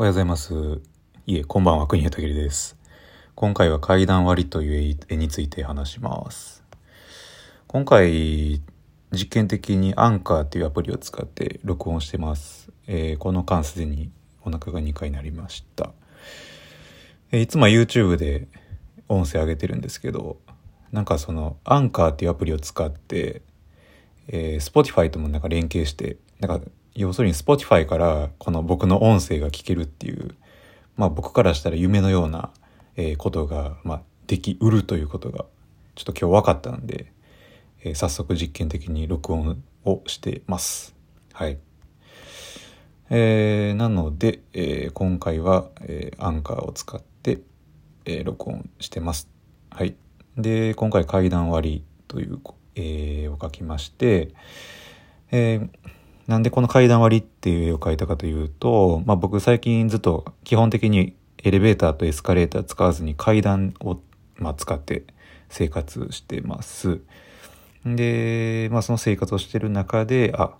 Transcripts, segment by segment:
おはようございます。いえ、こんばんは、国谷武です。今回は階段割りという絵について話します。今回、実験的にアンカーっていうアプリを使って録音してます。えーこの間すでにお腹が2回になりました。えーいつも YouTube で音声上げてるんですけど、なんかそのアンカーっていうアプリを使って、えー、Spotify ともなんか連携して、なんか、要するに Spotify からこの僕の音声が聞けるっていう、まあ僕からしたら夢のような、ことが、まあできうるということが、ちょっと今日分かったんで、えー早速実験的に録音をしてます。はい。えーなので、えー今回は、えーアンカーを使って、え録音してます。はい。で、今回階段割りという、えを書きまして、えなんでこの階段割りっていう絵を描いたかというと、まあ僕最近ずっと基本的にエレベーターとエスカレーター使わずに階段を、まあ、使って生活してます。で、まあその生活をしてる中で、あ、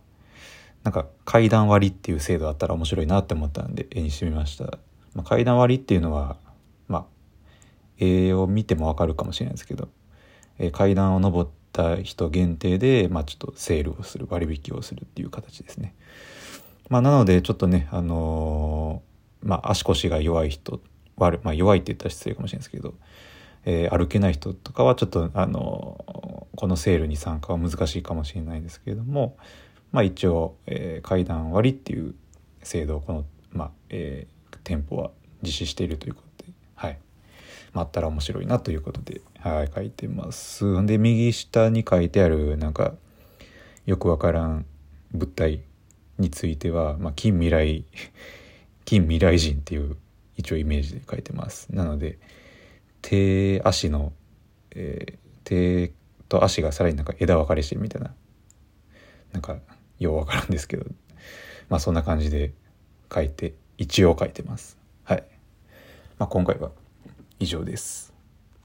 なんか階段割りっていう制度あったら面白いなって思ったんで絵にしてみました。まあ、階段割りっていうのは、まあ、絵を見てもわかるかもしれないですけど、え階段を登った人限定で、まあ、ちょっとセールをする割引をするっていう形ですね。まあ、なのでちょっとね、あのーまあ、足腰が弱い人悪、まあ、弱いって言ったら失礼かもしれないですけど、えー歩けない人とかはちょっと、あのーこのセールに参加は難しいかもしれないですけれども、まあ、一応、えー階段割っていう制度をこの、まあえー店舗は実施しているということ、まあ、ったら面白いなということで、はい、書いてます。で右下に書いてあるなんかよくわからん物体については、まあ、近未来 近未来人っていう一応イメージで書いてます。なので手足の、えー手と足がさらになんか枝分かれしてるみたいななんかようわからんですけどまあそんな感じで書いて一応書いてますはいまあ今回は以上です。